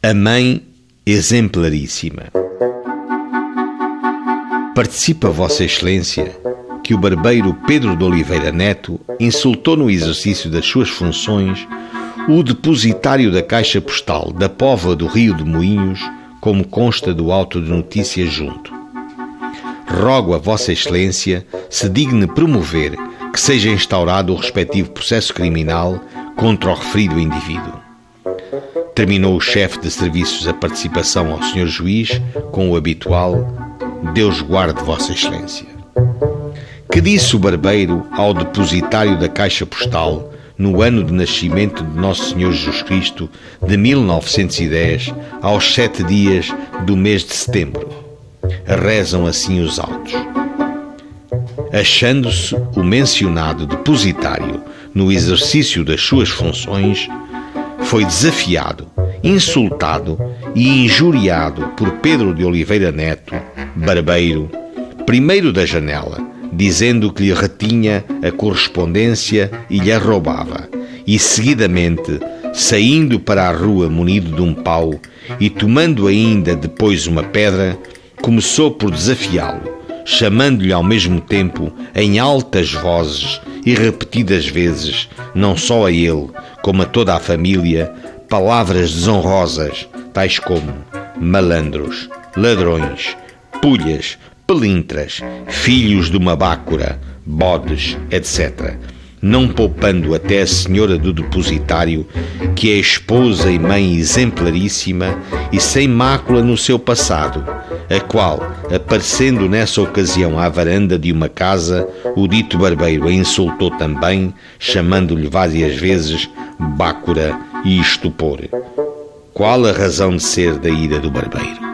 A mãe exemplaríssima. Participa Vossa Excelência que o barbeiro Pedro de Oliveira Neto insultou no exercício das suas funções o depositário da Caixa Postal da Pova do Rio de Moinhos, como consta do auto de notícia junto. Rogo a Vossa Excelência se digne promover que seja instaurado o respectivo processo criminal contra o referido indivíduo. Terminou o chefe de serviços a participação ao Sr. Juiz com o habitual Deus guarde Vossa Excelência. Que disse o barbeiro ao depositário da Caixa Postal no ano de nascimento de Nosso Senhor Jesus Cristo de 1910, aos sete dias do mês de setembro? Rezam assim os autos. Achando-se o mencionado depositário no exercício das suas funções, foi desafiado, insultado e injuriado por Pedro de Oliveira Neto, barbeiro, primeiro da janela, dizendo que lhe retinha a correspondência e lhe a roubava, e seguidamente, saindo para a rua munido de um pau e tomando ainda depois uma pedra, começou por desafiá-lo, chamando-lhe ao mesmo tempo, em altas vozes e repetidas vezes, não só a ele, como a toda a família, palavras desonrosas, tais como malandros, ladrões, pulhas, pelintras, filhos de uma bácora, bodes, etc., não poupando até a senhora do depositário, que é esposa e mãe exemplaríssima e sem mácula no seu passado, a qual, aparecendo nessa ocasião à varanda de uma casa, o dito barbeiro a insultou também, chamando-lhe várias vezes bácora e estupor. Qual a razão de ser da ira do barbeiro?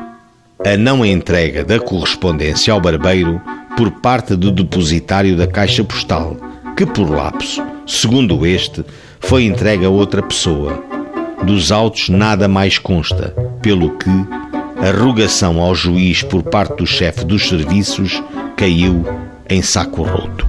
A não entrega da correspondência ao barbeiro por parte do depositário da caixa postal, que por lapso, segundo este, foi entregue a outra pessoa. Dos autos nada mais consta, pelo que a rogação ao juiz por parte do chefe dos serviços caiu em saco roto.